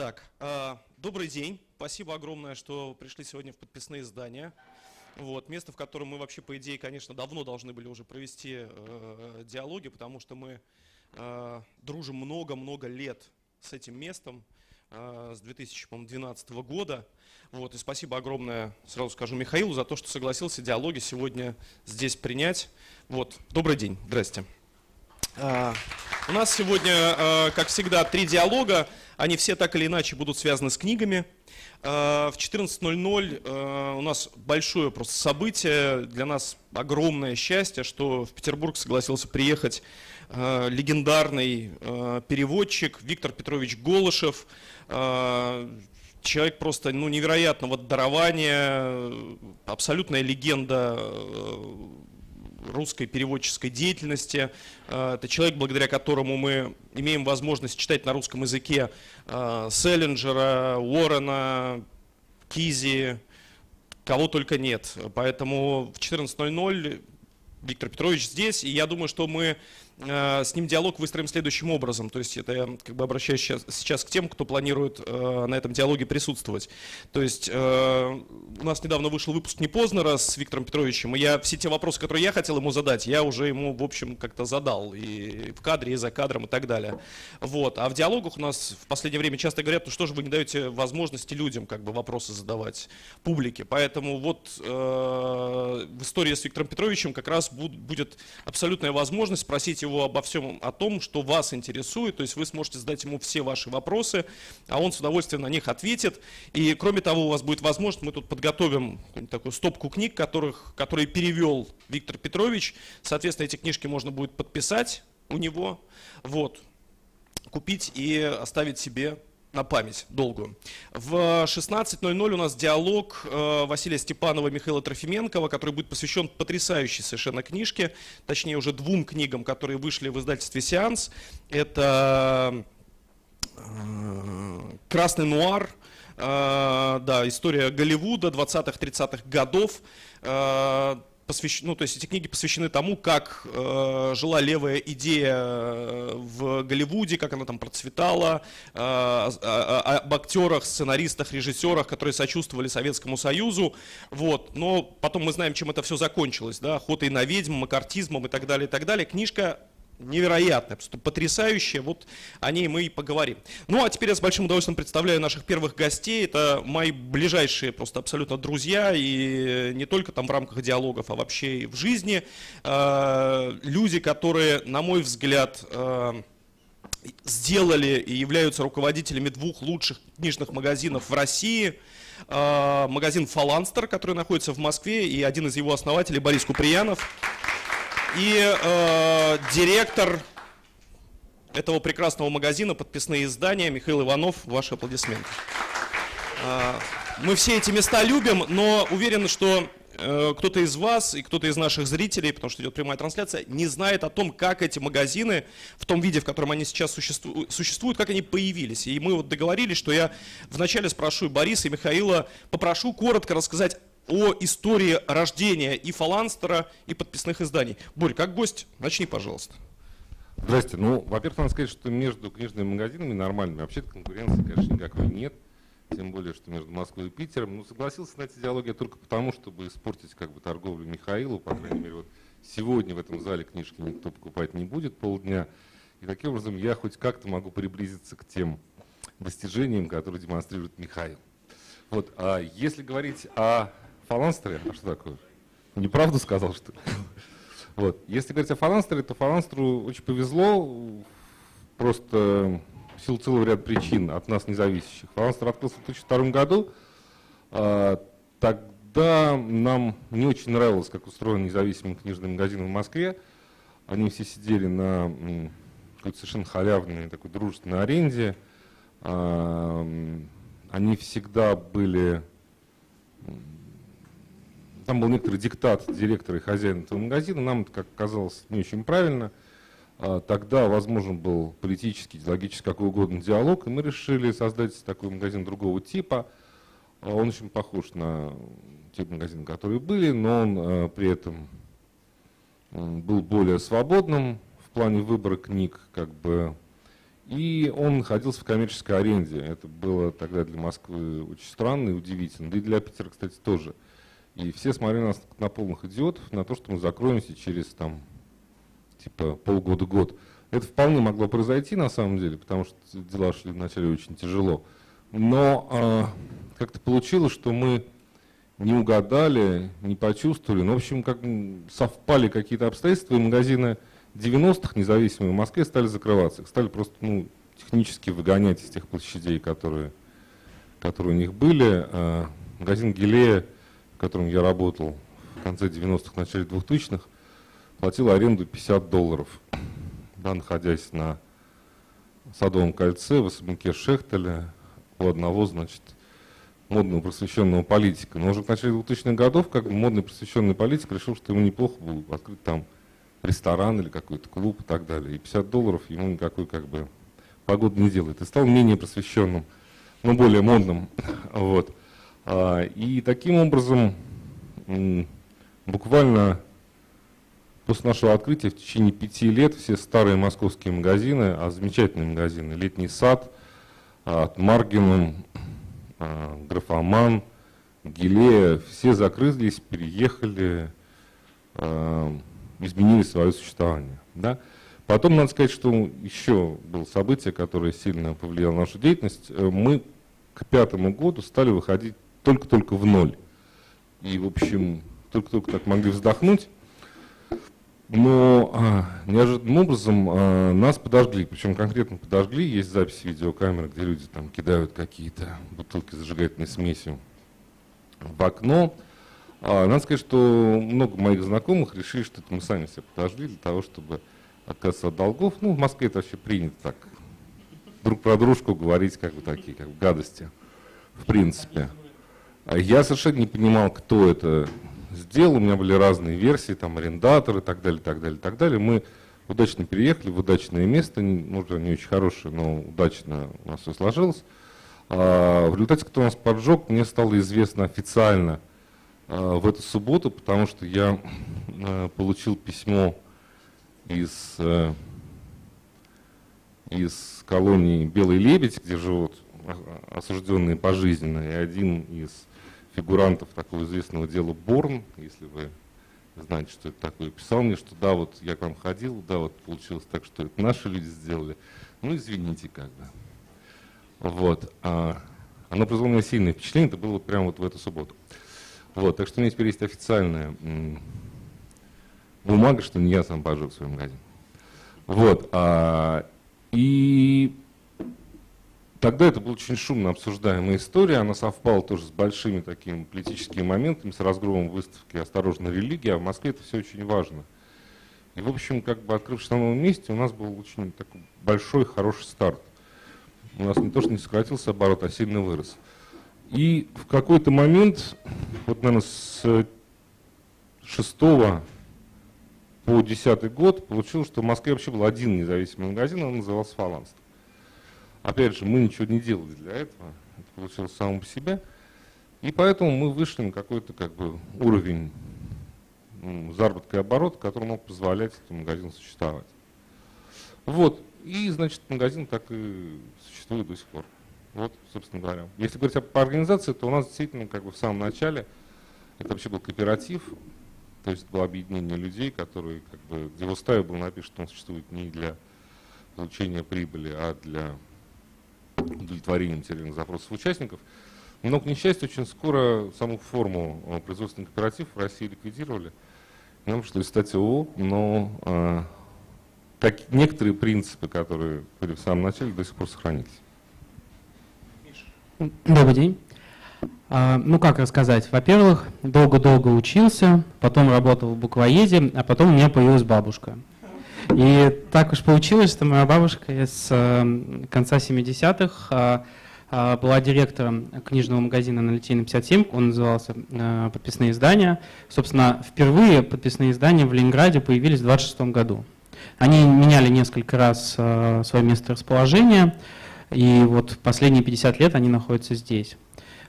Так, э, добрый день. Спасибо огромное, что пришли сегодня в подписные издания. Вот, место, в котором мы вообще, по идее, конечно, давно должны были уже провести э, диалоги, потому что мы э, дружим много-много лет с этим местом, э, с 2012 года. Вот, и спасибо огромное, сразу скажу, Михаилу за то, что согласился диалоги сегодня здесь принять. Вот, добрый день, здрасте. Э, у нас сегодня, э, как всегда, три диалога. Они все так или иначе будут связаны с книгами. Э, в 14.00 э, у нас большое просто событие, для нас огромное счастье, что в Петербург согласился приехать легендарный переводчик Виктор Петрович Голышев, человек просто ну, невероятного дарования, абсолютная легенда русской переводческой деятельности. Э, это человек, благодаря которому мы имеем возможность читать на русском языке э, Селлинджера, Уоррена, Кизи, кого только нет. Поэтому в 14.00 Виктор Петрович здесь, и я думаю, что мы с ним диалог выстроим следующим образом. То есть это я как бы обращаюсь сейчас, сейчас к тем, кто планирует э, на этом диалоге присутствовать. То есть э, у нас недавно вышел выпуск не Познера с Виктором Петровичем, и я все те вопросы, которые я хотел ему задать, я уже ему, в общем, как-то задал. И в кадре, и за кадром, и так далее. Вот. А в диалогах у нас в последнее время часто говорят, ну что же вы не даете возможности людям как бы вопросы задавать публике. Поэтому вот э, в истории с Виктором Петровичем как раз будет абсолютная возможность спросить его его обо всем о том, что вас интересует, то есть вы сможете задать ему все ваши вопросы, а он с удовольствием на них ответит. И кроме того, у вас будет возможность, мы тут подготовим такую стопку книг, которых, которые перевел Виктор Петрович. Соответственно, эти книжки можно будет подписать у него, вот, купить и оставить себе на память долгую. В 16.00 у нас диалог э, Василия Степанова и Михаила Трофименкова, который будет посвящен потрясающей совершенно книжке, точнее уже двум книгам, которые вышли в издательстве «Сеанс». Это э, «Красный нуар», э, да, история Голливуда 20-30-х годов, посвящены, ну, то есть эти книги посвящены тому, как э, жила левая идея э, в Голливуде, как она там процветала, э, э, об актерах, сценаристах, режиссерах, которые сочувствовали Советскому Союзу, вот. Но потом мы знаем, чем это все закончилось, да, охотой на ведьм, макартизмом и так далее, и так далее. Книжка невероятная, просто потрясающая. Вот о ней мы и поговорим. Ну, а теперь я с большим удовольствием представляю наших первых гостей. Это мои ближайшие просто абсолютно друзья, и не только там в рамках диалогов, а вообще и в жизни. Э, люди, которые, на мой взгляд, э, сделали и являются руководителями двух лучших книжных магазинов в России. Э, магазин «Фаланстер», который находится в Москве, и один из его основателей Борис Куприянов и э, директор этого прекрасного магазина «Подписные издания» Михаил Иванов. Ваши аплодисменты. Э, мы все эти места любим, но уверен, что э, кто-то из вас и кто-то из наших зрителей, потому что идет прямая трансляция, не знает о том, как эти магазины в том виде, в котором они сейчас существуют, как они появились. И мы вот договорились, что я вначале спрошу Бориса и Михаила, попрошу коротко рассказать о истории рождения и фаланстера, и подписных изданий. Борь, как гость, начни, пожалуйста. Здрасте. Ну, во-первых, надо сказать, что между книжными магазинами нормальными вообще-то конкуренции, конечно, никакой нет. Тем более, что между Москвой и Питером. Ну, согласился на эти диалоги только потому, чтобы испортить как бы торговлю Михаилу. По крайней мере, вот сегодня в этом зале книжки никто покупать не будет полдня. И таким образом я хоть как-то могу приблизиться к тем достижениям, которые демонстрирует Михаил. Вот, а если говорить о фаланстере, а что такое? Неправду сказал, что? Вот. Если говорить о фаланстере, то фаланстеру очень повезло, просто в целого ряда причин от нас независящих. Фаланстер открылся в 2002 году. А, тогда нам не очень нравилось, как устроен независимый книжный магазин в Москве. Они все сидели на какой-то совершенно халявной, такой дружественной аренде. А, они всегда были там был некоторый диктат директора и хозяина этого магазина, нам это, как казалось, не очень правильно. А, тогда возможен был политический, идеологический, какой угодно диалог, и мы решили создать такой магазин другого типа. А, он очень похож на те магазины, которые были, но он а, при этом был более свободным в плане выбора книг, как бы, И он находился в коммерческой аренде. Это было тогда для Москвы очень странно и удивительно. Да и для Питера, кстати, тоже. И все смотрели нас на полных идиотов, на то, что мы закроемся через там, типа полгода-год. Это вполне могло произойти на самом деле, потому что дела шли вначале очень тяжело. Но э, как-то получилось, что мы не угадали, не почувствовали. Ну, в общем, как совпали какие-то обстоятельства, и магазины 90-х независимые в Москве стали закрываться. Их стали просто ну, технически выгонять из тех площадей, которые, которые у них были. Э, магазин Гелея, в котором я работал в конце 90-х, начале 2000-х, платил аренду 50 долларов да, находясь на Садовом кольце в особняке Шехтеля, у одного, значит, модного просвещенного политика. Но уже в начале 2000-х годов как бы модный просвещенный политик решил, что ему неплохо было открыть там ресторан или какой-то клуб и так далее. И 50 долларов ему никакой как бы погоды не делает. И стал менее просвещенным, но более модным. Вот. А, и таким образом буквально После нашего открытия в течение пяти лет все старые московские магазины, а замечательные магазины, «Летний сад», от Маргином, а, Графоман, Гилея, все закрылись, переехали, а, изменили свое существование. Да? Потом надо сказать, что еще было событие, которое сильно повлияло на нашу деятельность. Мы к пятому году стали выходить только-только в ноль. И, в общем, только-только так могли вздохнуть. Но а, неожиданным образом а, нас подожгли, причем конкретно подожгли. Есть запись видеокамеры, где люди там кидают какие-то бутылки с зажигательной смесью в окно. А, надо сказать, что много моих знакомых решили, что это мы сами себя подожгли для того, чтобы отказаться от долгов. Ну, в Москве это вообще принято так. Друг про дружку говорить как бы такие, как бы гадости, в принципе. А я совершенно не понимал, кто это сделал, у меня были разные версии, там арендатор и так далее, так далее, так далее. Мы удачно переехали в удачное место, может, не очень хорошее, но удачно у нас все сложилось. А, в результате, кто нас поджег, мне стало известно официально а, в эту субботу, потому что я а, получил письмо из, а, из колонии Белый Лебедь, где живут осужденные пожизненно, и один из фигурантов такого известного дела Борн, если вы знаете, что это такое, писал мне, что да, вот я к вам ходил, да, вот получилось так, что это наши люди сделали. Ну, извините, как бы. Вот. А, оно произвело мне сильное впечатление, это было прямо вот в эту субботу. Вот, так что у меня теперь есть официальная бумага, что не я сам поджег свой магазин. Вот. А, и Тогда это была очень шумно обсуждаемая история, она совпала тоже с большими такими политическими моментами, с разгромом выставки «Осторожно, религия», а в Москве это все очень важно. И, в общем, как бы открывшись на новом месте, у нас был очень такой большой, хороший старт. У нас не то, что не сократился оборот, а сильно вырос. И в какой-то момент, вот, наверное, с 6 по 10 год получилось, что в Москве вообще был один независимый магазин, он назывался «Фаланст». Опять же, мы ничего не делали для этого, это получилось само по себе. И поэтому мы вышли на какой-то как бы уровень заработка и оборота, который мог позволять этому магазину существовать. Вот. И, значит, магазин так и существует до сих пор. Вот, собственно говоря. Если говорить об организации, то у нас действительно как бы в самом начале это вообще был кооператив, то есть было объединение людей, которые как бы, где в уставе написано, что он существует не для получения прибыли, а для удовлетворения материальных запросов участников. Но, к несчастью, очень скоро саму форму э, производственных кооператив в России ликвидировали. Нам пришлось стать ООО, но э, так, некоторые принципы, которые были в самом начале, до сих пор сохранились. Добрый день. А, ну, как рассказать? Во-первых, долго-долго учился, потом работал в буквоеде, а потом у меня появилась бабушка. И так уж получилось, что моя бабушка с э, конца 70-х а, а, была директором книжного магазина на Литейном 57, он назывался э, «Подписные издания». Собственно, впервые подписные издания в Ленинграде появились в 26 году. Они меняли несколько раз э, свое место расположения, и вот последние 50 лет они находятся здесь.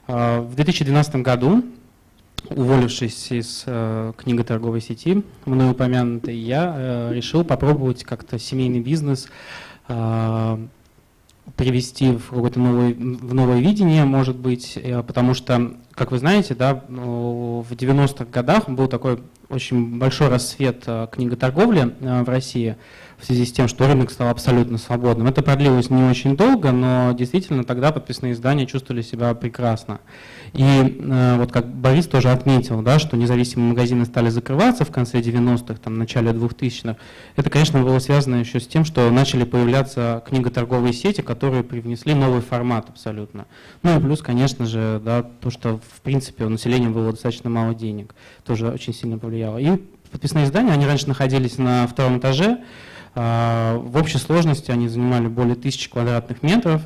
В 2012 году уволившись из э, книготорговой сети, мной упомянутой, я э, решил попробовать как-то семейный бизнес, э, привести в какое-то новое, в новое видение, может быть, э, потому что, как вы знаете, да, ну, в 90-х годах был такой очень большой рассвет э, книготорговли э, в России в связи с тем, что рынок стал абсолютно свободным. Это продлилось не очень долго, но действительно тогда подписные издания чувствовали себя прекрасно. И э, вот как Борис тоже отметил, да, что независимые магазины стали закрываться в конце 90-х, там, начале 2000-х, это, конечно, было связано еще с тем, что начали появляться книготорговые сети, которые привнесли новый формат абсолютно. Ну и плюс, конечно же, да, то, что в принципе у населения было достаточно мало денег, тоже очень сильно повлияло. И подписные издания, они раньше находились на втором этаже, в общей сложности они занимали более тысячи квадратных метров,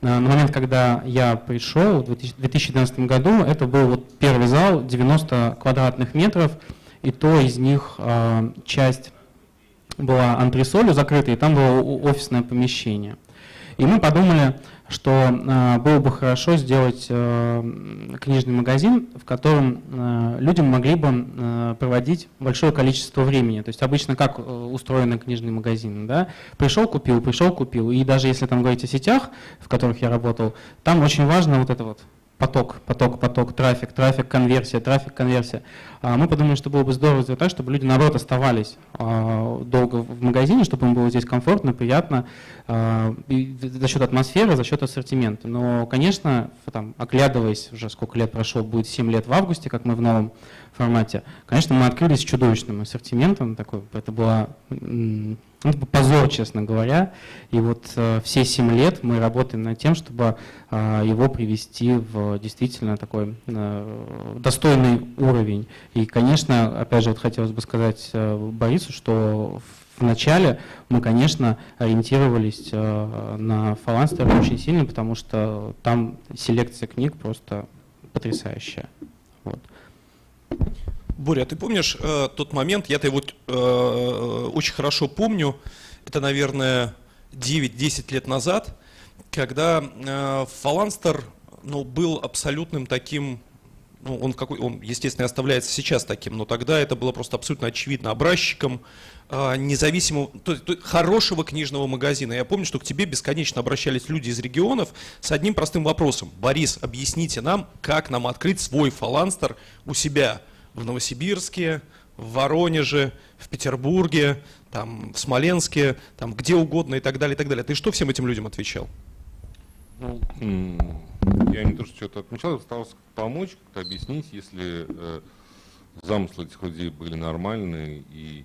на момент, когда я пришел в 2012 году, это был вот первый зал, 90 квадратных метров, и то из них э, часть была антресолью закрытой, и там было офисное помещение. И мы подумали, что э, было бы хорошо сделать э, книжный магазин, в котором э, людям могли бы проводить большое количество времени. То есть обычно как устроены книжные магазины, да? Пришел, купил, пришел, купил. И даже если там говорить о сетях, в которых я работал, там очень важно вот это вот поток, поток, поток, трафик, трафик, конверсия, трафик, конверсия. А мы подумали, что было бы здорово сделать так, чтобы люди, наоборот, оставались а, долго в магазине, чтобы им было здесь комфортно, приятно, а, за счет атмосферы, за счет ассортимента. Но, конечно, там, оглядываясь, уже сколько лет прошло, будет 7 лет в августе, как мы в новом формате, конечно, мы открылись чудовищным ассортиментом, такой, это было ну, позор, честно говоря. И вот э, все 7 лет мы работаем над тем, чтобы э, его привести в действительно такой э, достойный уровень. И, конечно, опять же, вот хотелось бы сказать Борису, что в начале мы, конечно, ориентировались на фаланстер очень сильно, потому что там селекция книг просто потрясающая. Вот. Боря, ты помнишь э, тот момент, я-то его э, очень хорошо помню, это, наверное, 9-10 лет назад, когда э, Фаланстер ну, был абсолютным таким, ну, он, какой, он, естественно, оставляется сейчас таким, но тогда это было просто абсолютно очевидно, образчиком э, независимого, то, то, хорошего книжного магазина. Я помню, что к тебе бесконечно обращались люди из регионов с одним простым вопросом. Борис, объясните нам, как нам открыть свой Фаланстер у себя – в Новосибирске, в Воронеже, в Петербурге, там, в Смоленске, там, где угодно и так далее, и так далее. Ты что всем этим людям отвечал? Ну, я не то, что что-то отмечал, я помочь, как-то объяснить, если э, замыслы этих людей были нормальные и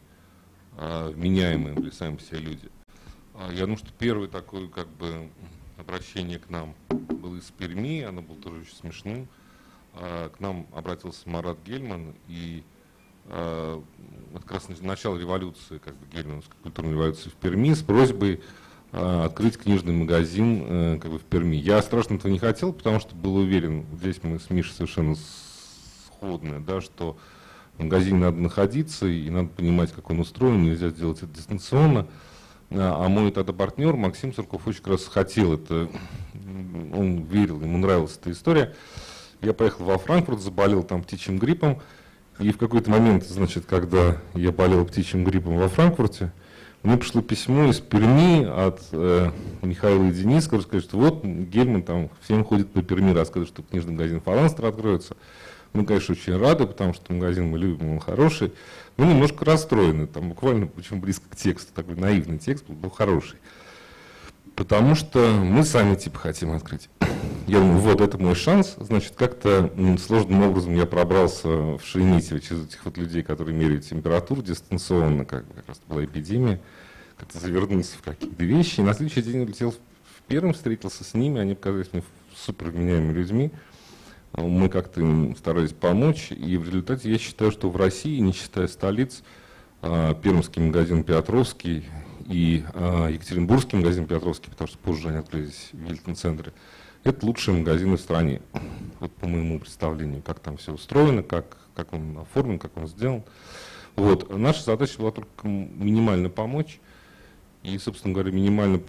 э, вменяемые были сами себе люди. А я думаю, что первый такой как бы обращение к нам было из Перми, оно было тоже очень смешным. А, к нам обратился Марат Гельман, и а, это как раз начало революции, как бы гельмановской культурной революции в Перми, с просьбой открыть книжный магазин э, как бы в Перми. Я страшно этого не хотел, потому что был уверен, здесь мы с Мишей совершенно сходны, да, что в магазине надо находиться и надо понимать, как он устроен, нельзя сделать это дистанционно. А мой тогда партнер Максим Сурков очень как раз хотел это, он верил, ему нравилась эта история. Я поехал во Франкфурт, заболел там птичьим гриппом. И в какой-то момент, значит, когда я болел птичьим гриппом во Франкфурте, мне пришло письмо из Перми от э, Михаила и Дениса, который сказал, что вот Гельман там всем ходит по Перми, рассказывает, что книжный магазин Фаланстер откроется. Мы, конечно, очень рады, потому что магазин мы любим, он хороший. Но немножко расстроены, там буквально очень близко к тексту, такой наивный текст был хороший. Потому что мы сами типа хотим открыть. Я думаю, вот это мой шанс. Значит, как-то сложным образом я пробрался в Шереметьево через этих вот людей, которые меряют температуру дистанционно, как, как раз была эпидемия, как-то завернулся в какие-то вещи. И на следующий день улетел в первым, встретился с ними, они показались мне супер людьми. Мы как-то им старались помочь, и в результате я считаю, что в России, не считая столиц, а, Пермский магазин Петровский и а, Екатеринбургский магазин Петровский, потому что позже они открылись в Вильтон-центре, это лучшие магазины в стране. Вот по моему представлению, как там все устроено, как, как он оформлен, как он сделан. Вот. Наша задача была только минимально помочь. И, собственно говоря, минимально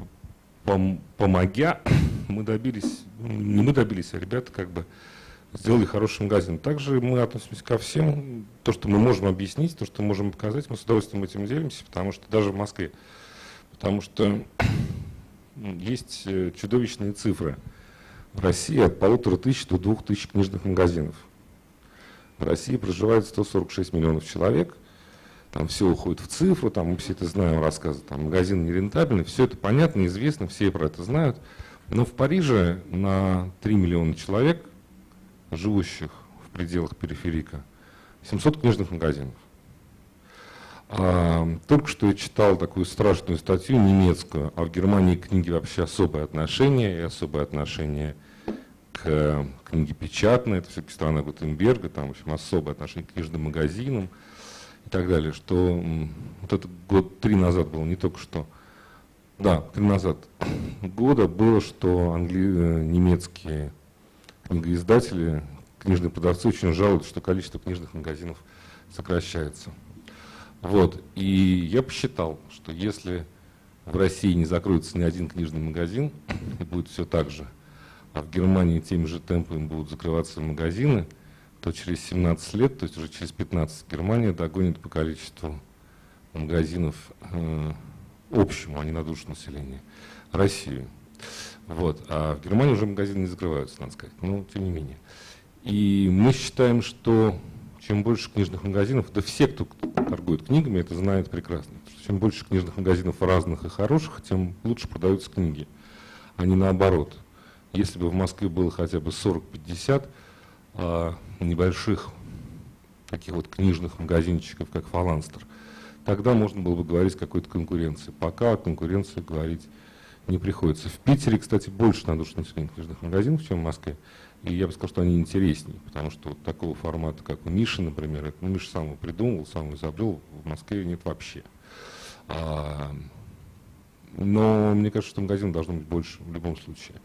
пом помогя, мы добились, не мы добились, а ребята как бы сделали хороший магазин. Также мы относимся ко всем. То, что мы можем объяснить, то, что можем показать, мы с удовольствием этим делимся, потому что даже в Москве. Потому что есть э, чудовищные цифры. В России от полутора тысяч до двух тысяч книжных магазинов. В России проживает 146 миллионов человек. Там все уходит в цифру, там мы все это знаем, рассказы, там магазин нерентабельный, все это понятно, известно, все про это знают. Но в Париже на 3 миллиона человек, живущих в пределах периферика, 700 книжных магазинов. Только что я читал такую страшную статью немецкую, а в Германии к книге вообще особое отношение, и особое отношение к книге печатной, это все-таки страна Гутенберга, там, в общем, особое отношение к книжным магазинам и так далее, что вот это год три назад было, не только что, да, три назад года было, что англи... Э, немецкие книгоиздатели, книжные продавцы очень жалуются, что количество книжных магазинов сокращается. Вот. И я посчитал, что если в России не закроется ни один книжный магазин, и будет все так же, а в Германии теми же темпами будут закрываться магазины, то через 17 лет, то есть уже через 15, Германия догонит по количеству магазинов э, общему, а не на душу населения, Россию. Вот. А в Германии уже магазины не закрываются, надо сказать, но тем не менее. И мы считаем, что чем больше книжных магазинов, да все, кто торгует книгами, это знают прекрасно. Чем больше книжных магазинов разных и хороших, тем лучше продаются книги, а не наоборот. Если бы в Москве было хотя бы 40-50 а, небольших таких вот книжных магазинчиков, как Фаланстер, тогда можно было бы говорить о какой-то конкуренции. Пока о конкуренции говорить не приходится. В Питере, кстати, больше на душу населения книжных магазинов, чем в Москве. И я бы сказал, что они интереснее, потому что вот такого формата, как у Миши, например, ну, Миша сам его придумал, сам его изобрел, в Москве нет вообще. А, но мне кажется, что магазин должно быть больше в любом случае.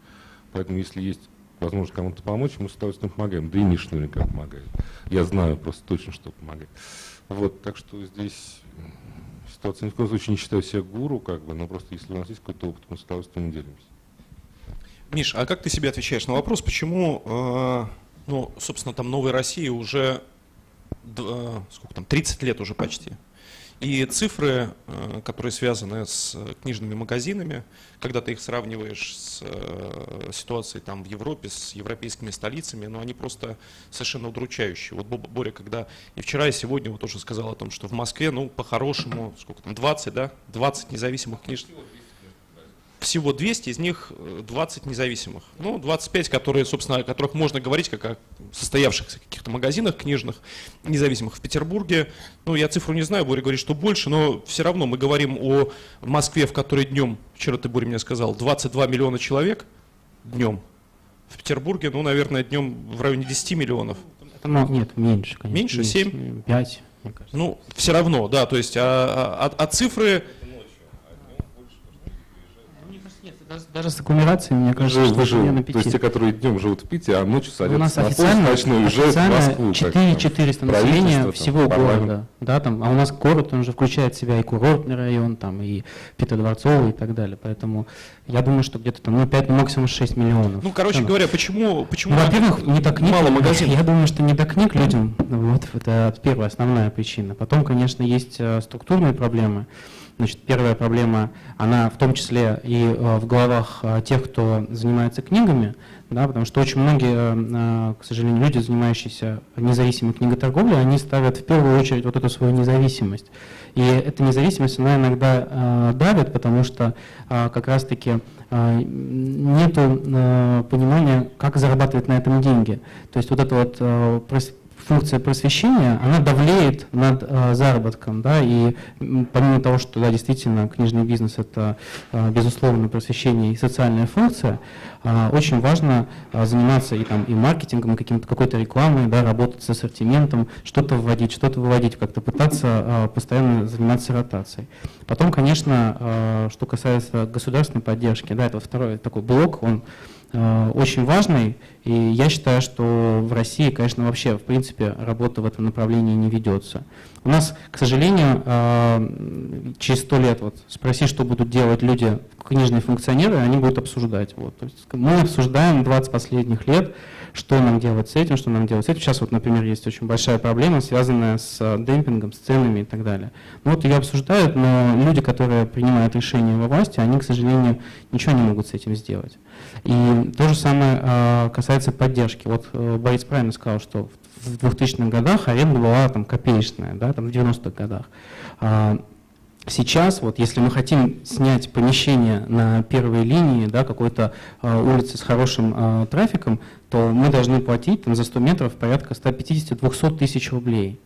Поэтому если есть возможность кому-то помочь, мы с удовольствием помогаем. Да и Миша наверняка помогает. Я знаю просто точно, что помогает. Вот, так что здесь ситуация ни в коем случае не считаю себя гуру, как бы, но просто если у нас есть какой-то опыт, мы с удовольствием делимся. Миш, а как ты себе отвечаешь на вопрос, почему, э, ну, собственно, там Новой России уже, э, сколько там, 30 лет уже почти, и цифры, э, которые связаны с книжными магазинами, когда ты их сравниваешь с э, ситуацией там в Европе, с европейскими столицами, ну они просто совершенно удручающие. Вот Боря, когда и вчера, и сегодня вот тоже сказал о том, что в Москве, ну, по-хорошему, сколько там, 20, да, 20 независимых книжных всего 200, из них 20 э, независимых. Ну, 25, которые, собственно, о которых можно говорить как о состоявшихся каких-то магазинах книжных, независимых в Петербурге. Ну, я цифру не знаю, Боря говорит, что больше, но все равно мы говорим о Москве, в которой днем, вчера ты, Боря, мне сказал, 22 миллиона человек днем. В Петербурге, ну, наверное, днем в районе 10 миллионов. Ну, нет, меньше, конечно. Меньше? 7? 5, мне кажется. Ну, все равно, да, то есть, а, а, а цифры Даже, даже с аккумуляцией, мне кажется, что вы на 5. То есть те, которые днем живут в Питере, а ночью садятся у нас на официально, поезд ночной уже в Москву. 4 400 населения всего там, города. Да, там, а у нас город, он уже включает в себя и курортный район, там, и Петродворцовый и так далее. Поэтому я думаю, что где-то там ну, 5, ну, максимум 6 миллионов. Ну, короче говоря, почему, почему ну, во-первых, не до книг, мало магазинов? Я думаю, что не до книг людям, вот, это первая основная причина. Потом, конечно, есть э, структурные проблемы. Значит, первая проблема, она в том числе и э, в головах э, тех, кто занимается книгами, да, потому что очень многие, э, к сожалению, люди, занимающиеся независимой книготорговлей, они ставят в первую очередь вот эту свою независимость. И эта независимость, она иногда давит, потому что как раз-таки нет понимания, как зарабатывать на этом деньги. То есть вот это вот функция просвещения, она давлеет над э, заработком, да, и помимо того, что, да, действительно, книжный бизнес – это, э, безусловно, просвещение и социальная функция, э, очень важно э, заниматься и, там, и маркетингом, и каким-то, какой-то рекламой, да, работать с ассортиментом, что-то вводить, что-то выводить, как-то пытаться э, постоянно заниматься ротацией. Потом, конечно, э, что касается государственной поддержки, да, это второй такой блок, он очень важный, И я считаю, что в России, конечно, вообще, в принципе, работа в этом направлении не ведется. У нас, к сожалению, э, через сто лет вот спроси, что будут делать люди, книжные функционеры, они будут обсуждать. Вот. То есть мы обсуждаем 20 последних лет, что нам делать с этим, что нам делать с этим. Сейчас вот, например, есть очень большая проблема, связанная с э, демпингом, с ценами и так далее. Ну, вот ее обсуждают, но люди, которые принимают решения во власти, они, к сожалению, ничего не могут с этим сделать. И то же самое э, касается поддержки. Вот Борис правильно сказал, что в 2000-х годах аренда была там копеечная, да, там в 90-х годах. Сейчас, вот если мы хотим снять помещение на первой линии, да, какой-то а, улицы с хорошим а, трафиком, то мы должны платить там, за 100 метров порядка 150-200 тысяч рублей.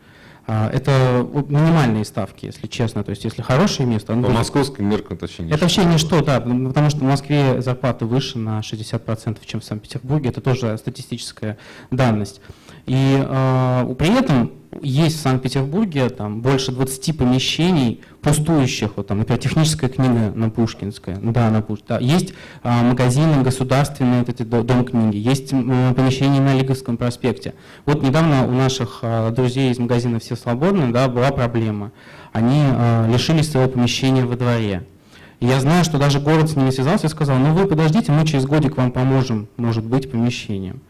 А, это минимальные ставки, если честно. То есть, если хорошее место... По будет... московским меркам это вообще Это вообще ничто, да, потому что в Москве зарплаты выше на 60%, чем в Санкт-Петербурге. Это тоже статистическая данность. И э, при этом есть в Санкт-Петербурге там больше 20 помещений пустующих, вот там, например, техническая книга на Пушкинская, да, на Пуш, да. есть а, магазины государственные, вот эти дом книги, есть а, помещения на Лиговском проспекте. Вот недавно у наших а, друзей из магазина «Все свободны» да, была проблема. Они а, лишились своего помещения во дворе. Я знаю, что даже город с ними связался и сказал, ну вы подождите, мы через годик вам поможем, может быть, помещением.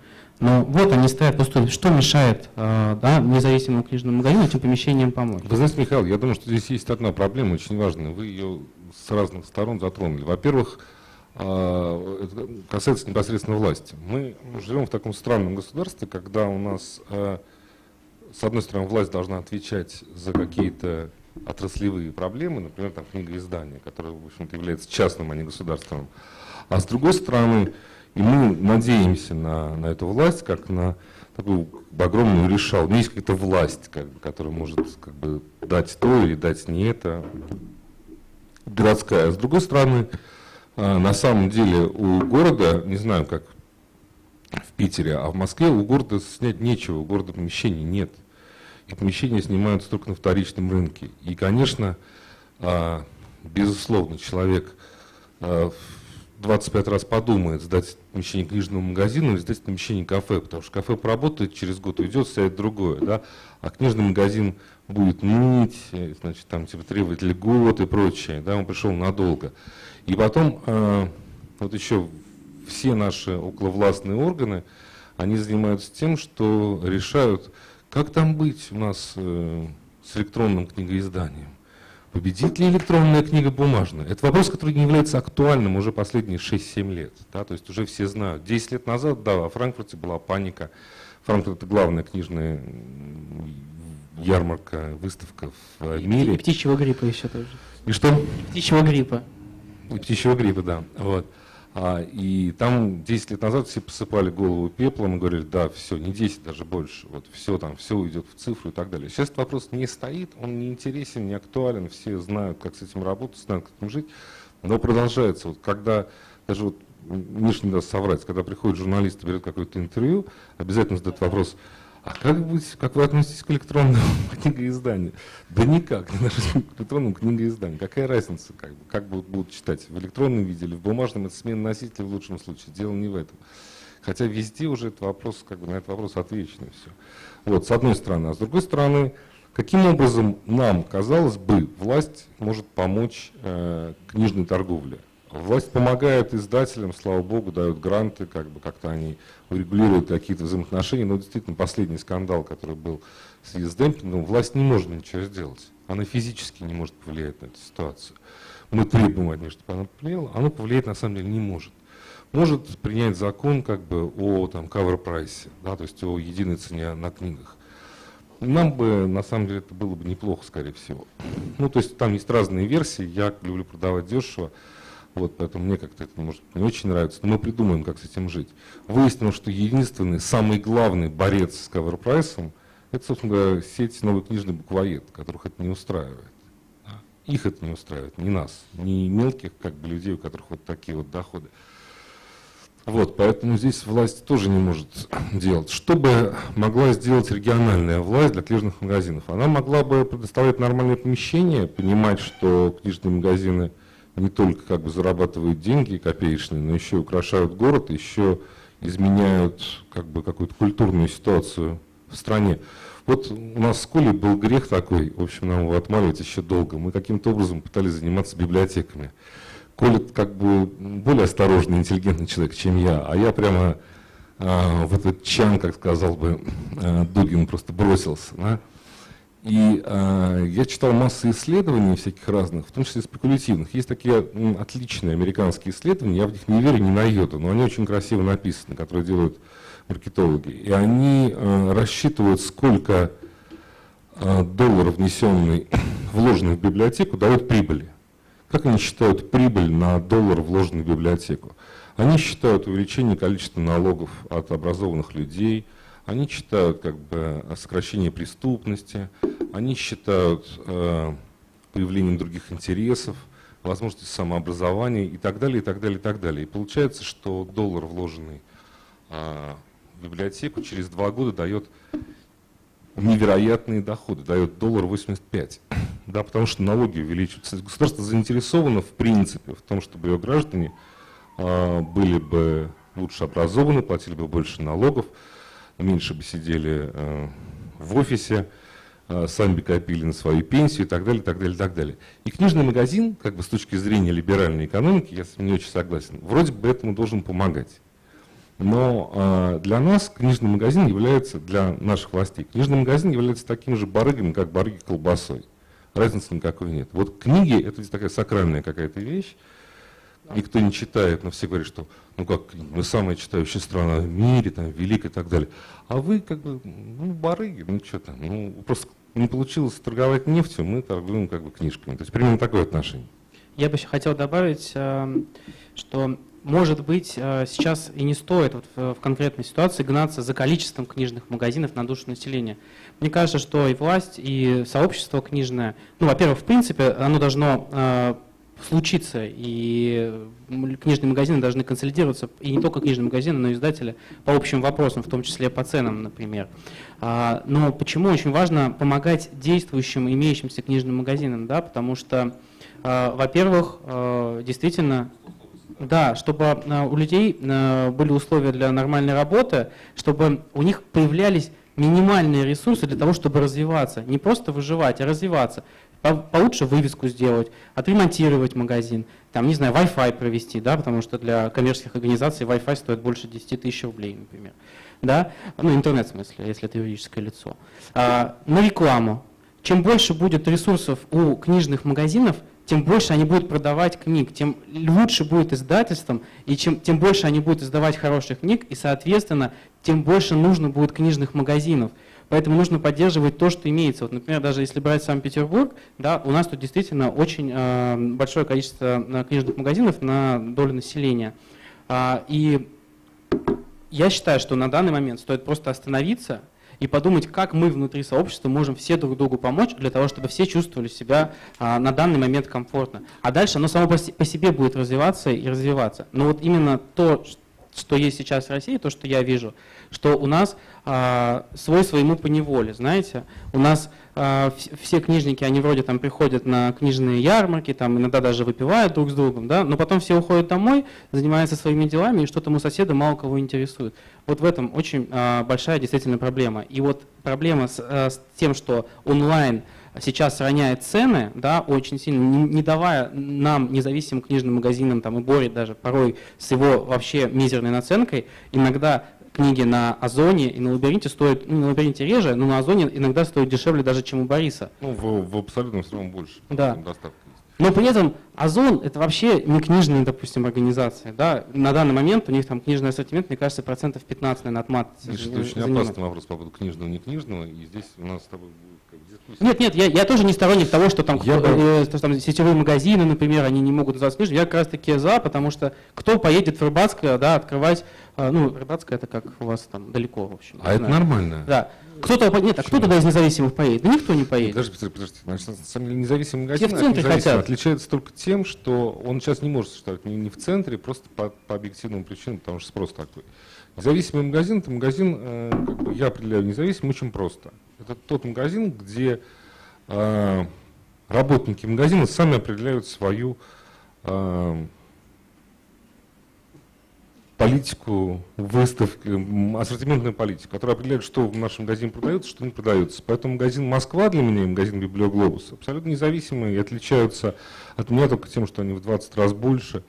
Но вот они стоят пустые. Что мешает э, да, независимому книжному магазину этим помещениям помочь? Вы знаете, Михаил, я думаю, что здесь есть одна проблема очень важная. Вы ее с разных сторон затронули. Во-первых, э, это касается непосредственно власти. Мы живем в таком странном государстве, когда у нас, э, с одной стороны, власть должна отвечать за какие-то отраслевые проблемы, например, там книгоиздание, которое, в общем-то, является частным, а не государственным. А с другой стороны, и мы надеемся на, на эту власть, как на такую огромную решал. Ну, есть какая-то власть, как которая может как бы, дать то или дать не это. Городская. А с другой стороны, а, на самом деле у города, не знаю, как в Питере, а в Москве у города снять нечего, у города помещений нет. И помещения снимаются только на вторичном рынке. И, конечно, а, безусловно, человек 25 раз подумает, сдать помещение книжному магазину или сдать помещение кафе, потому что кафе поработает, через год уйдет, сядет другое, да, а книжный магазин будет ныть, значит, там, типа, требовать льгот и прочее, да, он пришел надолго. И потом, э, вот еще все наши околовластные органы, они занимаются тем, что решают, как там быть у нас э, с электронным книгоизданием. Победит ли электронная книга бумажная? Это вопрос, который не является актуальным уже последние 6-7 лет. Да? То есть уже все знают. 10 лет назад, да, во Франкфурте была паника. Франкфурт – это главная книжная ярмарка, выставка в и, мире. И птичьего гриппа еще тоже. И что? И птичьего гриппа. И птичьего гриппа, да. Вот. А, и там 10 лет назад все посыпали голову пеплом и говорили, да, все, не 10, даже больше, вот все там, все уйдет в цифру и так далее. Сейчас этот вопрос не стоит, он не интересен, не актуален, все знают, как с этим работать, знают, как этим жить, но продолжается. Вот когда, даже вот Миша не даст соврать, когда приходит журналист и берет какое-то интервью, обязательно задает вопрос, а как, быть, как вы относитесь к электронному книгоизданию? Да никак, даже к электронному книгоизданию. Какая разница, как, бы, как будут читать? В электронном виде или в бумажном? Это смена носителя в лучшем случае. Дело не в этом. Хотя везде уже этот вопрос, как бы на этот вопрос отвечено все. Вот, с одной стороны. А с другой стороны, каким образом нам, казалось бы, власть может помочь э, книжной торговле? Власть помогает издателям, слава богу, дают гранты, как бы как-то они урегулируют какие-то взаимоотношения. Но действительно, последний скандал, который был в связи с демпингом, власть не может ничего сделать. Она физически не может повлиять на эту ситуацию. Мы требуем от нее, чтобы она повлияла, она повлиять на самом деле не может. Может принять закон как бы о там, cover прайсе, да, то есть о единой цене на книгах. Нам бы, на самом деле, это было бы неплохо, скорее всего. Ну, то есть там есть разные версии, я люблю продавать дешево, вот, поэтому мне как-то это может не очень нравится, но мы придумаем, как с этим жить. Выяснилось, что единственный, самый главный борец с каверпрайсом – это, собственно говоря, сеть новый книжный буквоед, которых это не устраивает. Их это не устраивает, не нас, не мелких как бы людей, у которых вот такие вот доходы. Вот, поэтому здесь власть тоже не может делать. Что бы могла сделать региональная власть для книжных магазинов? Она могла бы предоставлять нормальные помещения, понимать, что книжные магазины – не только как бы зарабатывают деньги копеечные, но еще и украшают город, еще изменяют как бы какую-то культурную ситуацию в стране. Вот у нас в школе был грех такой, в общем, нам его отмаливать еще долго. Мы каким-то образом пытались заниматься библиотеками. Коля как бы более осторожный, интеллигентный человек, чем я, а я прямо а, в этот чан, как сказал бы а, Дугин, просто бросился. Да? И э, я читал массу исследований всяких разных, в том числе спекулятивных. Есть такие м, отличные американские исследования, я в них не верю ни на йоту, но они очень красиво написаны, которые делают маркетологи. И они э, рассчитывают, сколько э, долларов, внесенный, вложенный в библиотеку, дает прибыли. Как они считают прибыль на доллар, вложенный в библиотеку? Они считают увеличение количества налогов от образованных людей, они считают как бы сокращение преступности, они считают э, появлением других интересов, возможности самообразования и так далее, и так далее, и так далее. И получается, что доллар, вложенный э, в библиотеку, через два года дает невероятные доходы, дает доллар 85. Да, потому что налоги увеличиваются. Государство заинтересовано в принципе в том, чтобы ее граждане э, были бы лучше образованы, платили бы больше налогов, меньше бы сидели э, в офисе, сами бы копили на свою пенсию и так далее, так далее, так далее. И книжный магазин, как бы с точки зрения либеральной экономики, я с ним не очень согласен, вроде бы этому должен помогать. Но э, для нас книжный магазин является, для наших властей, книжный магазин является таким же барыгами, как барыги колбасой. Разницы никакой нет. Вот книги – это такая сакральная какая-то вещь, никто не читает, но все говорят, что ну как, мы самая читающая страна в мире, там, великая и так далее. А вы как бы, ну, барыги, ну что там, ну просто не получилось торговать нефтью, мы торгуем как бы книжками. То есть примерно такое отношение. Я бы еще хотел добавить, э, что может быть, э, сейчас и не стоит вот в конкретной ситуации гнаться за количеством книжных магазинов на душу населения. Мне кажется, что и власть, и сообщество книжное, ну, во-первых, в принципе, оно должно случиться, и книжные магазины должны консолидироваться, и не только книжные магазины, но и издатели по общим вопросам, в том числе по ценам, например. А, но почему очень важно помогать действующим, имеющимся книжным магазинам, да, потому что, а, во-первых, а, действительно, да, чтобы у людей были условия для нормальной работы, чтобы у них появлялись минимальные ресурсы для того, чтобы развиваться. Не просто выживать, а развиваться получше вывеску сделать, отремонтировать магазин, там, не знаю, Wi-Fi провести, да, потому что для коммерческих организаций Wi-Fi стоит больше 10 тысяч рублей, например. Да? Ну, интернет в смысле, если это юридическое лицо. А, на рекламу. Чем больше будет ресурсов у книжных магазинов, тем больше они будут продавать книг, тем лучше будет издательством, и чем, тем больше они будут издавать хороших книг, и, соответственно, тем больше нужно будет книжных магазинов. Поэтому нужно поддерживать то, что имеется. Вот, например, даже если брать Санкт-Петербург, да, у нас тут действительно очень э, большое количество э, книжных магазинов на долю населения. А, и я считаю, что на данный момент стоит просто остановиться и подумать, как мы внутри сообщества можем все друг другу помочь для того, чтобы все чувствовали себя а, на данный момент комфортно. А дальше оно само по, себе будет развиваться и развиваться. Но вот именно то, что есть сейчас в России, то, что я вижу, что у нас а, свой своему поневоле, знаете, у нас а, все книжники, они вроде там приходят на книжные ярмарки, там иногда даже выпивают друг с другом, да, но потом все уходят домой, занимаются своими делами, и что-то у соседа мало кого интересует. Вот в этом очень а, большая действительно проблема. И вот проблема с, а, с тем, что онлайн сейчас роняет цены, да, очень сильно, не, не давая нам, независимым книжным магазинам, там, и борет даже порой с его вообще мизерной наценкой, иногда книги на Озоне и на Лабиринте стоят, ну, на Лабиринте реже, но на Озоне иногда стоят дешевле даже, чем у Бориса. Ну, в, в абсолютном равно больше. Да. Доставка но при этом Озон это вообще не книжная, допустим, организация. Да? На данный момент у них там книжный ассортимент, мне кажется, процентов 15, наверное, от мат. Миша, это очень опасный вопрос по поводу книжного, не книжного, и здесь у нас с тобой будет. Нет, нет, я, я тоже не сторонник того, что там, я кто, э, там сетевые магазины, например, они не могут называться книжными. Я как раз таки за, потому что кто поедет в Рыбацкое, да, открывать, э, ну, Рыбацкое это как у вас там далеко, в общем. А это знаю. нормально. Да. Кто-то нет, а кто туда из независимых поедет? Да никто не поедет. Подожди, подожди, подожди. Значит, на самом деле независимый магазин в центре хотят. отличается только тем, что он сейчас не может существовать не, не в центре, просто по, по объективным причинам, потому что спрос такой. Независимый магазин, это магазин, э, как бы я определяю независимым очень просто. Это тот магазин, где э, работники магазина сами определяют свою э, политику выставки, ассортиментную политику, которая определяет, что в нашем магазине продается, что не продается. Поэтому магазин «Москва» для меня и магазин «Библиоглобус» абсолютно независимые и отличаются от меня только тем, что они в 20 раз больше,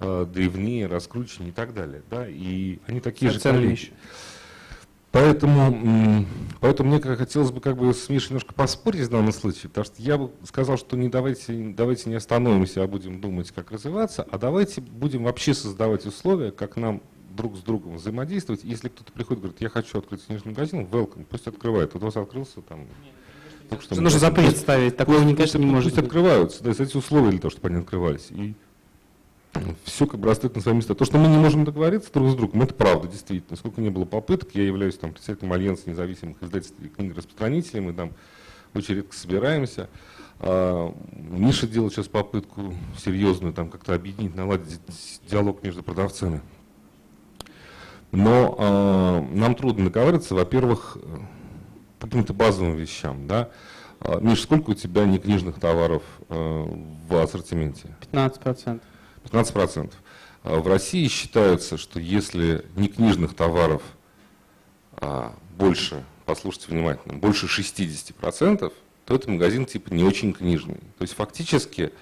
э, древнее, раскрученнее и так далее. Да? И они такие же вещи. Поэтому, поэтому мне как хотелось бы как бы с Мишей немножко поспорить в данном случае, потому что я бы сказал, что не давайте, давайте не остановимся, а будем думать, как развиваться, а давайте будем вообще создавать условия, как нам друг с другом взаимодействовать. Если кто-то приходит и говорит, я хочу открыть книжный магазин, welcome, пусть открывает. Вот у вас открылся там... Только что нужно запрет ставить, такого, мне кажется, не может Пусть открываются, да, эти условия для того, чтобы они открывались. И все как бы растет на свои места. То, что мы не можем договориться друг с другом, это правда, действительно. Сколько не было попыток, я являюсь там председателем Альянса независимых издательств и книгораспространителей, мы там очень редко собираемся. А, Миша делал сейчас попытку серьезную, там как-то объединить, наладить диалог между продавцами. Но э, нам трудно договориться, во-первых, по каким-то базовым вещам. Да? Миш, сколько у тебя некнижных товаров э, в ассортименте? 15%. 15%. А в России считается, что если не книжных товаров а больше, послушайте внимательно, больше 60%, то это магазин типа не очень книжный. То есть фактически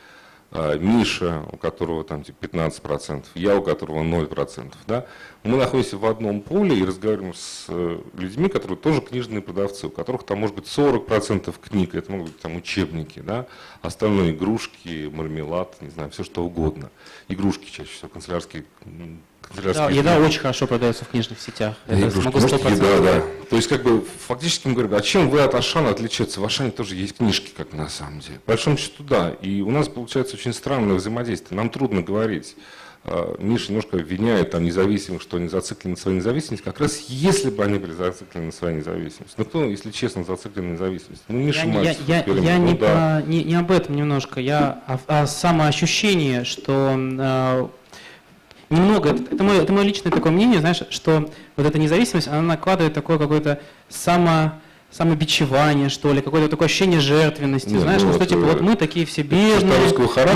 Миша, у которого там типа 15%, я, у которого 0%, да, мы находимся в одном поле и разговариваем с э, людьми, которые тоже книжные продавцы, у которых там может быть 40% книг, это могут быть там учебники, да, остальное игрушки, мармелад, не знаю, все что угодно. Игрушки чаще всего, канцелярские да, еда очень хорошо продается в книжных сетях. Это игрушки, могу может, еда, да. То есть, как бы, фактически мы говорим, а чем вы от Ашана отличается? В Ашане тоже есть книжки, как на самом деле. По большому счету, да. И у нас получается очень странное взаимодействие. Нам трудно говорить. А, Миша немножко обвиняет там независимых, что они зациклены на своей независимости, как раз если бы они были зациклены на своей независимости. Ну кто, если честно, зациклен на независимости? Ну Миша я, Мальцев. Я, я, я ну, не, да. про, не, не об этом немножко, я о, о самоощущении, что э, немного, это мое, это мое личное такое мнение, знаешь, что вот эта независимость, она накладывает такое какое-то само самобичевание, что ли, какое-то такое ощущение жертвенности, Нет, знаешь, ну, что типа вот мы такие все бедные,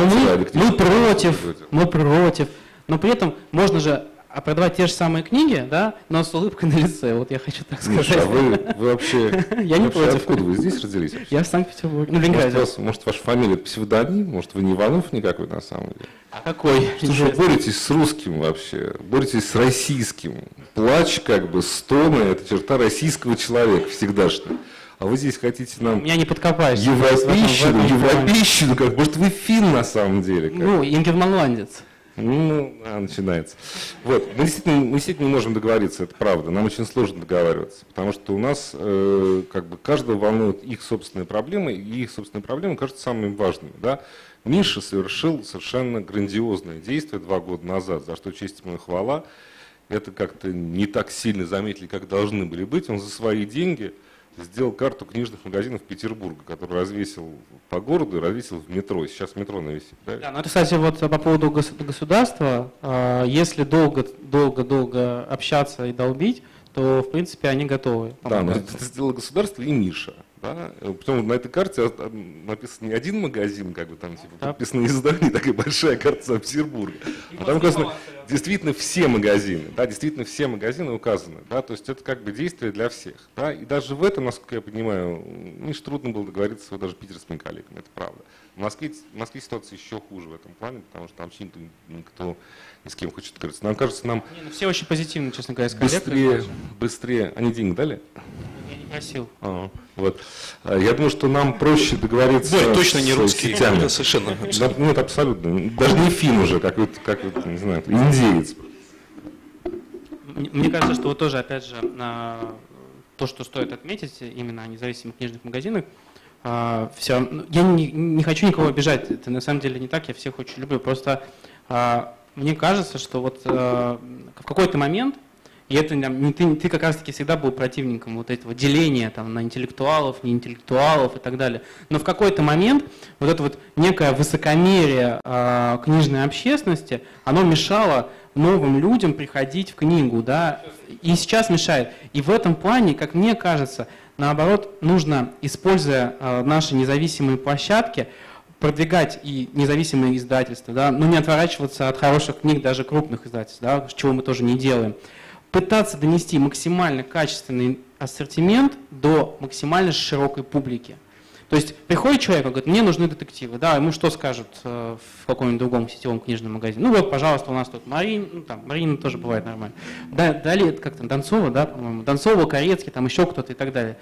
мы, мы против, мы против, но при этом можно же а продавать те же самые книги, да, но с улыбкой на лице. Вот я хочу так сказать. Миша, а вы, вы вообще, я не против. откуда вы здесь родились? Я в Санкт-Петербурге, ну, Ленинграде. Может, может, ваша фамилия псевдоним, может, вы не Иванов никакой на самом деле? А какой? Что же вы боретесь с русским вообще, боретесь с российским. Плач, как бы, стоны, это черта российского человека всегдашняя. А вы здесь хотите нам... Меня не подкопаешь. Европейщину, европейщину, как, может, вы фин на самом деле? Как? Ну, ингерманландец. Ну, а, начинается. Вот, мы действительно, мы действительно не можем договориться, это правда. Нам очень сложно договариваться, потому что у нас э, как бы каждого волнует их собственные проблемы, и их собственные проблемы кажутся самыми важными. Да? Миша совершил совершенно грандиозное действие два года назад, за что честь ему и хвала. Это как-то не так сильно заметили, как должны были быть. Он за свои деньги сделал карту книжных магазинов Петербурга, который развесил по городу и развесил в метро. Сейчас метро навесит. Да, да ну это, кстати, вот по поводу государства, а, если долго-долго-долго общаться и долбить, то, в принципе, они готовы. Да, но это сделало государство и Миша. Да? Причем на этой карте написан не один магазин, как бы там типа, да. подписано издание, такая большая карта Санкт-Петербурга. А там указано действительно все магазины, да, действительно все магазины указаны, да, то есть это как бы действие для всех, да, и даже в этом, насколько я понимаю, Миш трудно было договориться вот даже питерскими коллегами, это правда. В Москве, в Москве ситуация еще хуже в этом плане, потому что там вообще никто, никто ни с кем хочет договориться. Нам кажется, нам... Не, ну все очень позитивно, честно говоря, с Быстрее, быстрее. Они деньги дали? Просил. А, вот. А, я думаю, что нам проще договориться Борь точно не русский. Сетями. совершенно. абсолютно. Да, нет, абсолютно. Даже не фин уже, как, вот, как вот, не знаю, индеец. Мне кажется, что вот тоже, опять же, то, что стоит отметить именно о независимых книжных магазинах, а, все, ну, я не, не хочу никого обижать, это на самом деле не так, я всех очень люблю, просто мне кажется, что вот в какой-то момент и это не ты, ты как раз-таки всегда был противником вот этого деления там, на интеллектуалов, не интеллектуалов и так далее. Но в какой-то момент вот это вот некое высокомерие э, книжной общественности, оно мешало новым людям приходить в книгу, да, и сейчас мешает. И в этом плане, как мне кажется, наоборот, нужно, используя э, наши независимые площадки, продвигать и независимые издательства, да, но не отворачиваться от хороших книг даже крупных издательств, да, чего мы тоже не делаем. Пытаться донести максимально качественный ассортимент до максимально широкой публики. То есть приходит человек, он говорит, мне нужны детективы, да, ему что скажут э, в каком-нибудь другом сетевом книжном магазине? Ну вот, пожалуйста, у нас тут Марин, ну там, Марина тоже бывает нормально. Да, далее, как там, Донцова, да, по-моему, Донцова, Корецкий, там еще кто-то и так далее.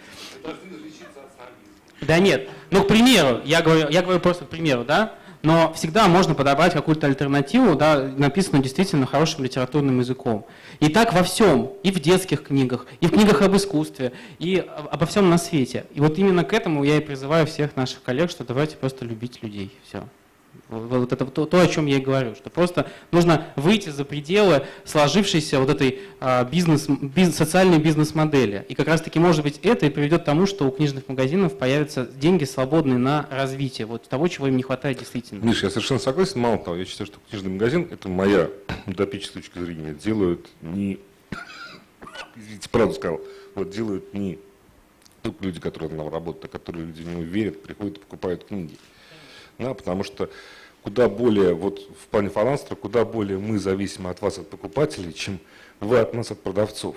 Да нет, ну, к примеру, я говорю, я говорю просто к примеру, да, но всегда можно подобрать какую-то альтернативу, да, написанную действительно хорошим литературным языком. И так во всем, и в детских книгах, и в книгах об искусстве, и обо всем на свете. И вот именно к этому я и призываю всех наших коллег, что давайте просто любить людей. Все. Вот это то, то, о чем я и говорю, что просто нужно выйти за пределы сложившейся вот этой а, бизнес, бизнес, социальной бизнес-модели. И как раз-таки, может быть, это и приведет к тому, что у книжных магазинов появятся деньги свободные на развитие вот того, чего им не хватает действительно. Миша, я совершенно согласен. Мало того, я считаю, что книжный магазин, это моя утопическая точка зрения, делают не... Извините, правду сказал. Вот делают не только люди, которые там работают, а которые люди в него верят, приходят и покупают книги. Да, потому что куда более, вот в плане фаланстра, куда более мы зависимы от вас, от покупателей, чем вы от нас, от продавцов.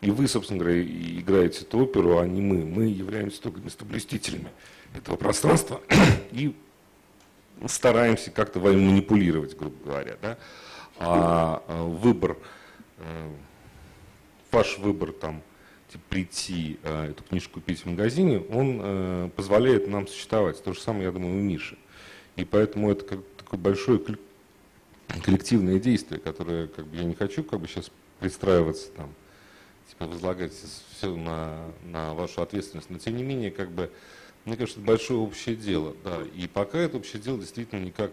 И вы, собственно говоря, играете эту оперу, а не мы. Мы являемся только местоблюстителями этого пространства и стараемся как-то вами манипулировать, грубо говоря. Да? А, а выбор, э, ваш выбор там, типа, прийти э, эту книжку купить в магазине, он э, позволяет нам существовать. То же самое, я думаю, у Миши. И поэтому это как такое большое коллективное действие, которое как бы я не хочу как бы сейчас пристраиваться там, типа возлагать все на, на вашу ответственность. Но тем не менее, как бы, мне кажется, это большое общее дело. Да. И пока это общее дело действительно никак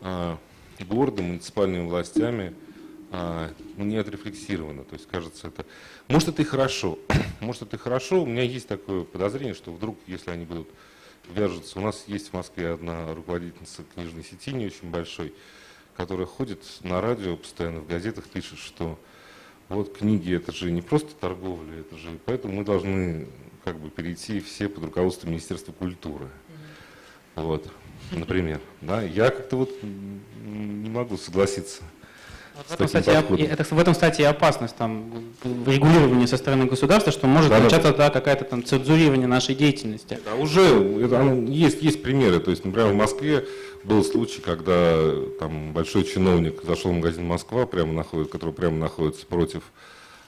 а, городом, муниципальными властями а, ну, не отрефлексировано. То есть, кажется, это... Может, это и хорошо. Может, это и хорошо. У меня есть такое подозрение, что вдруг, если они будут вяжутся. У нас есть в Москве одна руководительница книжной сети, не очень большой, которая ходит на радио, постоянно в газетах пишет, что вот книги это же не просто торговля, это же, поэтому мы должны как бы перейти все под руководство Министерства культуры. Вот, например. Да, я как-то вот не могу согласиться в этом, кстати, это, в этом, кстати, и опасность там, регулирования со стороны государства, что может да, начаться да, какая-то там цензурирование нашей деятельности. Да, уже это, есть, есть примеры. То есть, например, в Москве был случай, когда там большой чиновник зашел в магазин Москва, прямо находит, который прямо находится против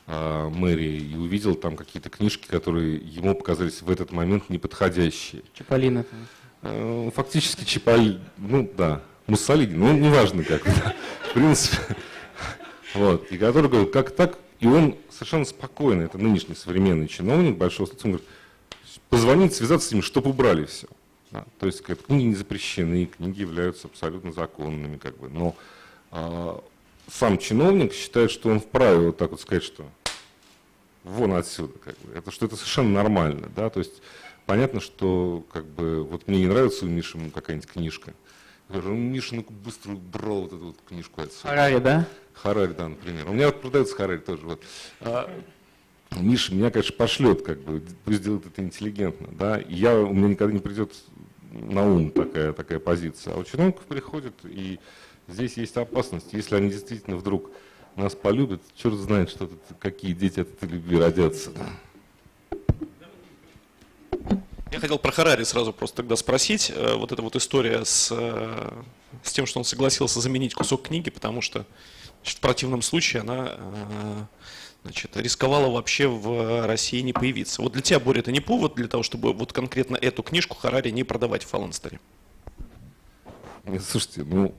э, мэрии, и увидел там какие-то книжки, которые ему показались в этот момент неподходящие. Чаполина. Э, фактически Чаполин, ну да, Муссолини, ну неважно как. В принципе, вот. И который говорит, как так? И он совершенно спокойно, это нынешний современный чиновник большого он говорит, позвонить, связаться с ними, чтобы убрали все. Да, то есть как, книги не запрещены, книги являются абсолютно законными, как бы. Но а, сам чиновник считает, что он вправе вот так вот сказать, что вон отсюда, как бы. Это что это совершенно нормально, да, то есть понятно, что как бы вот мне не нравится у Миши какая-нибудь книжка. Ну Миша, ну быстро убрал вот эту вот книжку отсюда. Харари, да? Харари, да, например. У меня вот продается Харари тоже. Вот. А, Миша меня, конечно, пошлет, как бы, пусть делает это интеллигентно, да. И я, у меня никогда не придет на ум такая, такая позиция. А у чиновников приходит, и здесь есть опасность. Если они действительно вдруг нас полюбят, черт знает, что тут, какие дети от этой любви родятся. Я хотел про Харари сразу просто тогда спросить. Э, вот эта вот история с, э, с тем, что он согласился заменить кусок книги, потому что Значит, в противном случае она э, значит, рисковала вообще в России не появиться. Вот для тебя, Боря, это не повод для того, чтобы вот конкретно эту книжку Харари не продавать в Фаланстере? Слушайте, ну,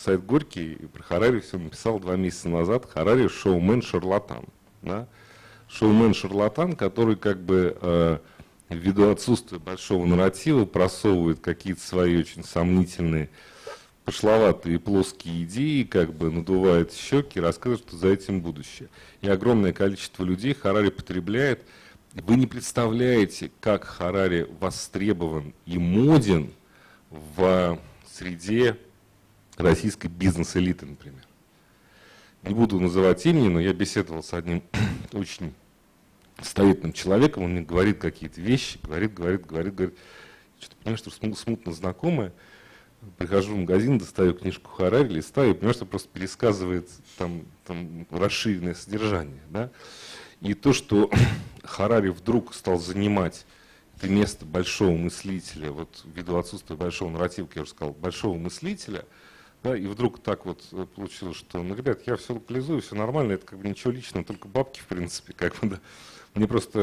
сайт Горький про Харари все написал два месяца назад. Харари шоумен-шарлатан. Да? Шоумен-шарлатан, который как бы ввиду отсутствия большого нарратива просовывает какие-то свои очень сомнительные пошловатые плоские идеи, как бы надувает щеки, рассказывает, что за этим будущее. И огромное количество людей Харари потребляет. Вы не представляете, как Харари востребован и моден в среде российской бизнес-элиты, например. Не буду называть имени, но я беседовал с одним очень стоит человеком, он мне говорит какие-то вещи, говорит, говорит, говорит, говорит. Что-то понимаешь, что смутно знакомое. прихожу в магазин, достаю книжку Харари, листаю, и понимаю, что просто пересказывает там, там расширенное содержание. Да? И то, что Харари вдруг стал занимать это место большого мыслителя, вот ввиду отсутствия большого нарратива, как я уже сказал, большого мыслителя, да, и вдруг так вот э, получилось, что, ну, ребят, я все локализую, все нормально, это как бы ничего личного, только бабки, в принципе, как бы, да. Мне просто,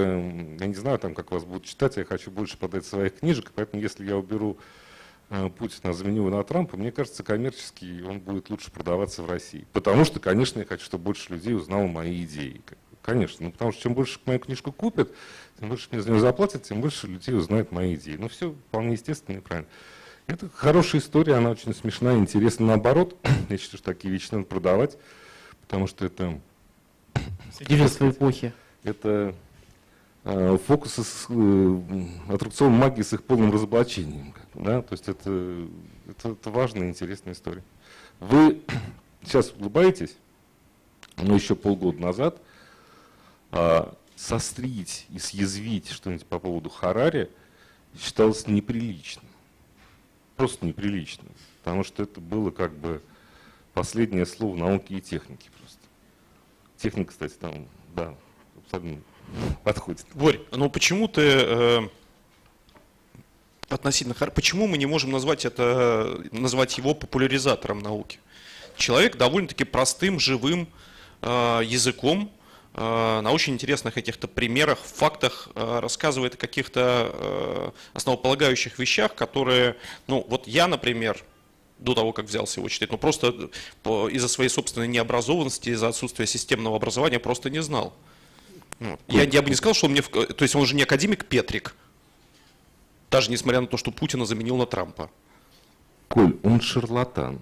я не знаю, там, как вас будут читать, я хочу больше подать своих книжек, поэтому если я уберу э, Путина, заменю его на Трампа, мне кажется, коммерчески он будет лучше продаваться в России. Потому что, конечно, я хочу, чтобы больше людей узнало мои идеи. Конечно, ну потому что чем больше мою книжку купят, тем больше мне за нее заплатят, тем больше людей узнают мои идеи. Ну все вполне естественно и правильно. Это хорошая история, она очень смешная, интересна наоборот. Я считаю, что такие вещи надо продавать, потому что это... Свидетельство эпохи. Это э, фокусы с э, аттракцион магии с их полным разоблачением. Да? То есть это, это, это важная интересная история. Вы сейчас улыбаетесь, но еще полгода назад а, сострить и съязвить что-нибудь по поводу Харари считалось неприличным. Просто неприличным. Потому что это было как бы последнее слово науки и техники просто. Техника, кстати, там, да, подходит. Борь, ну почему ты э, относительно почему мы не можем назвать это, назвать его популяризатором науки? Человек довольно-таки простым, живым э, языком Э, на очень интересных каких-то примерах, фактах э, рассказывает о каких-то э, основополагающих вещах, которые, ну вот я, например, до того, как взялся его читать, но просто из-за своей собственной необразованности, из-за отсутствия системного образования просто не знал. Вот. Я, я бы не сказал, что он мне... То есть он же не академик Петрик, даже несмотря на то, что Путина заменил на Трампа. Коль, он шарлатан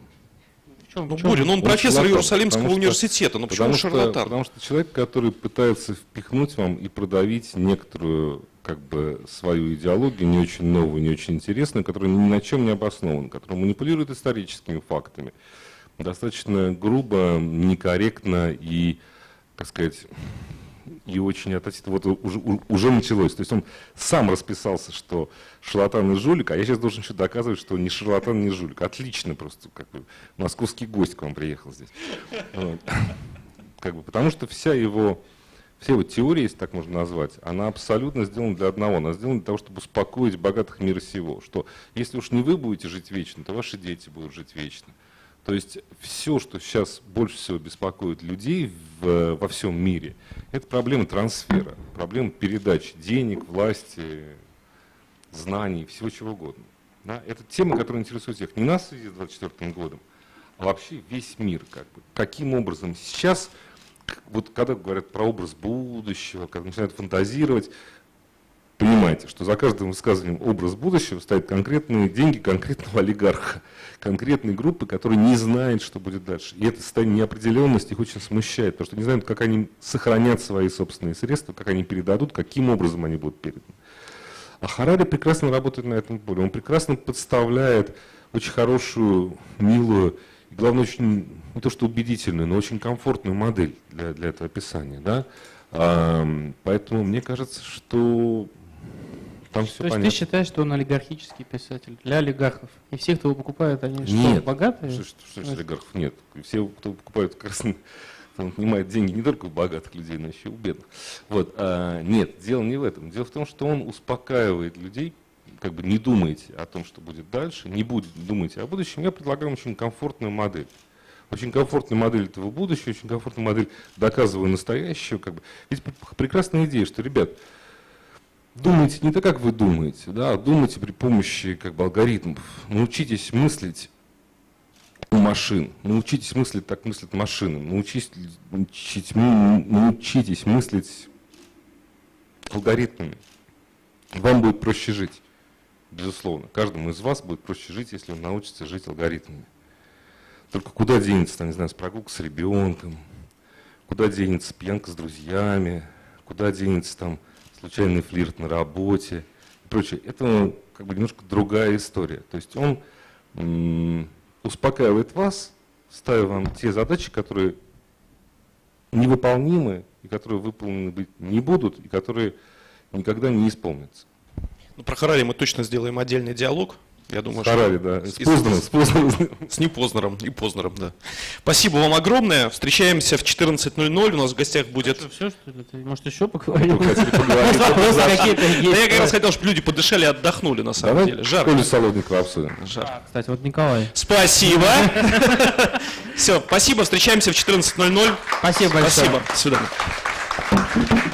чем, ну, Буря, ну он, он профессор шарлатан, Иерусалимского что, университета, ну почему потому шарлатан? Что, потому что человек, который пытается впихнуть вам и продавить некоторую как бы свою идеологию, не очень новую, не очень интересную, которая ни на чем не обоснована, которая манипулирует историческими фактами, достаточно грубо, некорректно и, так сказать, и очень относительно, вот уже, уже началось. То есть он сам расписался, что шарлатан и жулик, а я сейчас должен еще доказывать, что не шарлатан, не жулик. Отлично просто, как бы московский гость к вам приехал здесь. Вот. Как бы, потому что вся его, вся его теория, если так можно назвать, она абсолютно сделана для одного. Она сделана для того, чтобы успокоить богатых мира сего. Что если уж не вы будете жить вечно, то ваши дети будут жить вечно. То есть все, что сейчас больше всего беспокоит людей в, во всем мире, это проблема трансфера, проблема передачи денег, власти, знаний, всего чего угодно. Да? Это тема, которая интересует всех. Не нас в связи с 24 годом, а вообще весь мир. Как бы. Каким образом сейчас, вот когда говорят про образ будущего, когда начинают фантазировать, понимаете, что за каждым высказыванием образ будущего стоят конкретные деньги конкретного олигарха, конкретной группы, которая не знает, что будет дальше. И эта состояние неопределенности их очень смущает, потому что не знают, как они сохранят свои собственные средства, как они передадут, каким образом они будут переданы. А Харари прекрасно работает на этом поле. Он прекрасно подставляет очень хорошую, милую, и главное, очень, не то что убедительную, но очень комфортную модель для, для этого описания. Да? А, поэтому мне кажется, что там все То есть понятно. ты считаешь, что он олигархический писатель для олигархов? И все, кто его покупает, они Нет. что, богатые? Что, что, что, что олигархов? Нет. Все, кто покупает, раз он отнимает деньги не только у богатых людей, но еще и у бедных. Вот. А, нет, дело не в этом. Дело в том, что он успокаивает людей, как бы не думайте о том, что будет дальше, не будет думайте о будущем. Я предлагаю очень комфортную модель. Очень комфортная модель этого будущего, очень комфортная модель доказываю настоящего. Как бы. Ведь прекрасная идея, что, ребят, думайте не так, как вы думаете, да, а думайте при помощи как бы, алгоритмов. Научитесь мыслить у машин. Научитесь мыслить, так мыслят машины. Научитесь, научитесь, научитесь мыслить алгоритмами. Вам будет проще жить, безусловно. Каждому из вас будет проще жить, если он научится жить алгоритмами. Только куда денется, там, не знаю, с прогулкой с ребенком, куда денется пьянка с друзьями, куда денется там случайный флирт на работе и прочее. Это как бы немножко другая история. То есть он успокаивает вас, ставя вам те задачи, которые невыполнимы, и которые выполнены быть не будут, и которые никогда не исполнятся. Ну, про Харари мы точно сделаем отдельный диалог. Я думаю, Харари, что... да. С Познером, с Познером. С Непознером и Познером, да. Спасибо вам огромное. Встречаемся в 14.00. У нас в гостях будет... Что, все, что ли? Ты, может, еще поговорим? Может, вопросы какие-то Да есть? я как раз хотел, чтобы люди подышали и отдохнули, на самом деле. Жарко. Колю Солодникова обсудим. Жарко. Кстати, вот Николай. Спасибо. Все, спасибо. Встречаемся в 14.00. Спасибо большое. Спасибо. До свидания.